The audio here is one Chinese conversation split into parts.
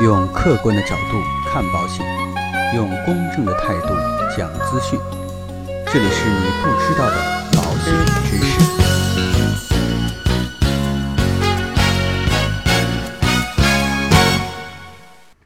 用客观的角度看保险，用公正的态度讲资讯。这里是你不知道的保险知识。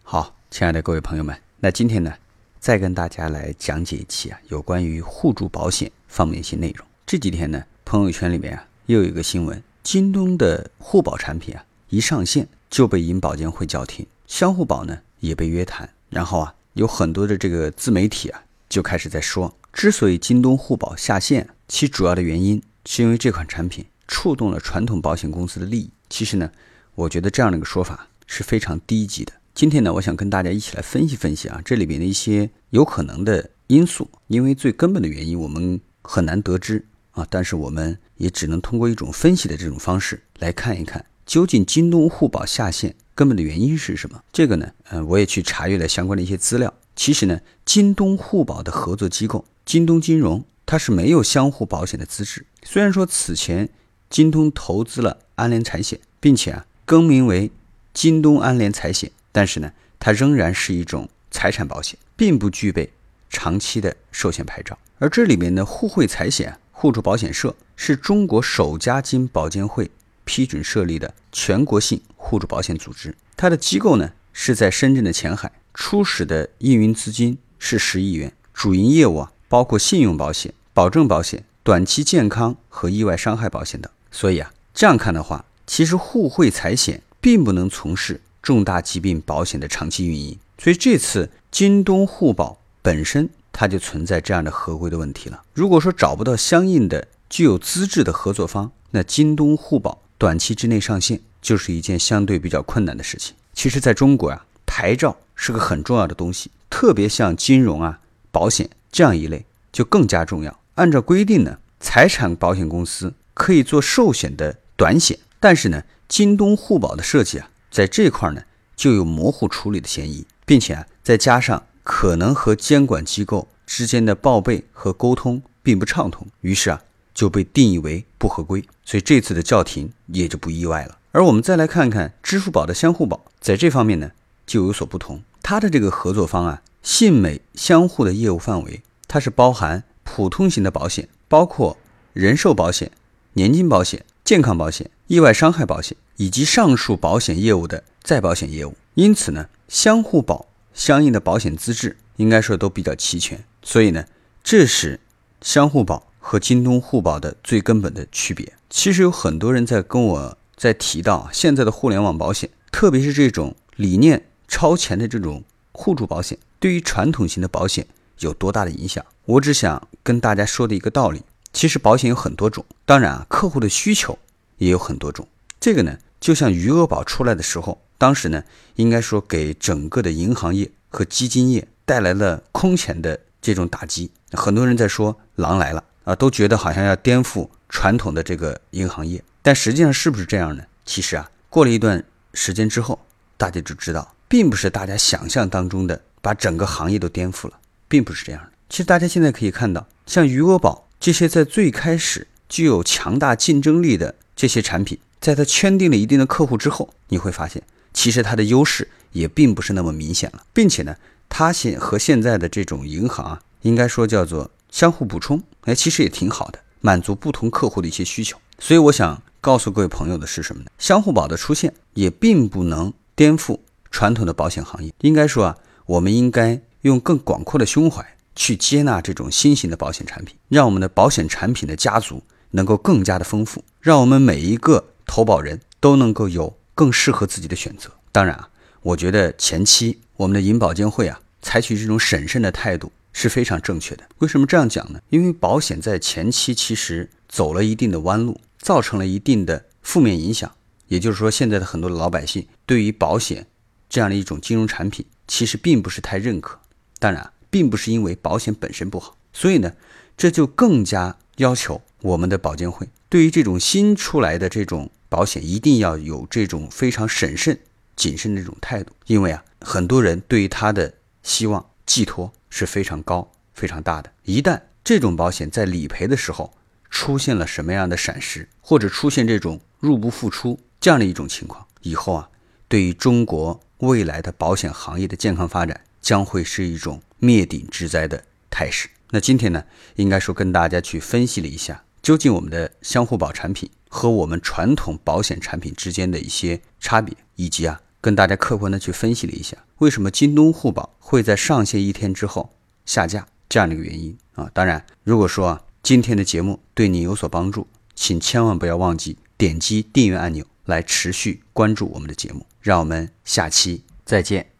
好，亲爱的各位朋友们，那今天呢，再跟大家来讲解一期啊，有关于互助保险方面一些内容。这几天呢，朋友圈里面啊，又有一个新闻，京东的互保产品啊，一上线就被银保监会叫停，相互保呢也被约谈。然后啊，有很多的这个自媒体啊，就开始在说，之所以京东互保下线，其主要的原因是因为这款产品触动了传统保险公司的利益。其实呢，我觉得这样的一个说法是非常低级的。今天呢，我想跟大家一起来分析分析啊，这里边的一些有可能的因素，因为最根本的原因我们很难得知啊，但是我们也只能通过一种分析的这种方式来看一看，究竟京东互保下线根本的原因是什么？这个呢，呃，我也去查阅了相关的一些资料。其实呢，京东互保的合作机构京东金融，它是没有相互保险的资质。虽然说此前京东投资了安联财险，并且啊更名为京东安联财险。但是呢，它仍然是一种财产保险，并不具备长期的寿险牌照。而这里面的互惠财险互助保险社是中国首家经保监会批准设立的全国性互助保险组织。它的机构呢是在深圳的前海，初始的运资金是十亿元，主营业务啊包括信用保险、保证保险、短期健康和意外伤害保险等。所以啊，这样看的话，其实互惠财险并不能从事。重大疾病保险的长期运营，所以这次京东互保本身它就存在这样的合规的问题了。如果说找不到相应的具有资质的合作方，那京东互保短期之内上线就是一件相对比较困难的事情。其实，在中国啊，牌照是个很重要的东西，特别像金融啊、保险这样一类就更加重要。按照规定呢，财产保险公司可以做寿险的短险，但是呢，京东互保的设计啊。在这块呢，就有模糊处理的嫌疑，并且啊，再加上可能和监管机构之间的报备和沟通并不畅通，于是啊，就被定义为不合规。所以这次的叫停也就不意外了。而我们再来看看支付宝的相互保，在这方面呢，就有所不同。它的这个合作方啊，信美相互的业务范围，它是包含普通型的保险，包括人寿保险、年金保险、健康保险、意外伤害保险。以及上述保险业务的再保险业务，因此呢，相互保相应的保险资质应该说都比较齐全。所以呢，这是相互保和京东互保的最根本的区别。其实有很多人在跟我在提到现在的互联网保险，特别是这种理念超前的这种互助保险，对于传统型的保险有多大的影响？我只想跟大家说的一个道理：其实保险有很多种，当然啊，客户的需求也有很多种。这个呢，就像余额宝出来的时候，当时呢，应该说给整个的银行业和基金业带来了空前的这种打击。很多人在说狼来了啊，都觉得好像要颠覆传统的这个银行业。但实际上是不是这样呢？其实啊，过了一段时间之后，大家就知道，并不是大家想象当中的把整个行业都颠覆了，并不是这样的。其实大家现在可以看到，像余额宝这些在最开始具有强大竞争力的这些产品。在它圈定了一定的客户之后，你会发现，其实它的优势也并不是那么明显了，并且呢，它现和现在的这种银行啊，应该说叫做相互补充，哎，其实也挺好的，满足不同客户的一些需求。所以我想告诉各位朋友的是什么呢？相互保的出现也并不能颠覆传统的保险行业。应该说啊，我们应该用更广阔的胸怀去接纳这种新型的保险产品，让我们的保险产品的家族能够更加的丰富，让我们每一个。投保人都能够有更适合自己的选择。当然啊，我觉得前期我们的银保监会啊，采取这种审慎的态度是非常正确的。为什么这样讲呢？因为保险在前期其实走了一定的弯路，造成了一定的负面影响。也就是说，现在的很多的老百姓对于保险这样的一种金融产品，其实并不是太认可。当然，并不是因为保险本身不好，所以呢，这就更加要求我们的保监会。对于这种新出来的这种保险，一定要有这种非常审慎、谨慎的这种态度，因为啊，很多人对于他的希望寄托是非常高、非常大的。一旦这种保险在理赔的时候出现了什么样的闪失，或者出现这种入不敷出这样的一种情况，以后啊，对于中国未来的保险行业的健康发展将会是一种灭顶之灾的态势。那今天呢，应该说跟大家去分析了一下，究竟我们的相互保产品和我们传统保险产品之间的一些差别，以及啊，跟大家客观的去分析了一下，为什么京东互保会在上线一天之后下架这样的一个原因啊。当然，如果说，今天的节目对你有所帮助，请千万不要忘记点击订阅按钮来持续关注我们的节目。让我们下期再见。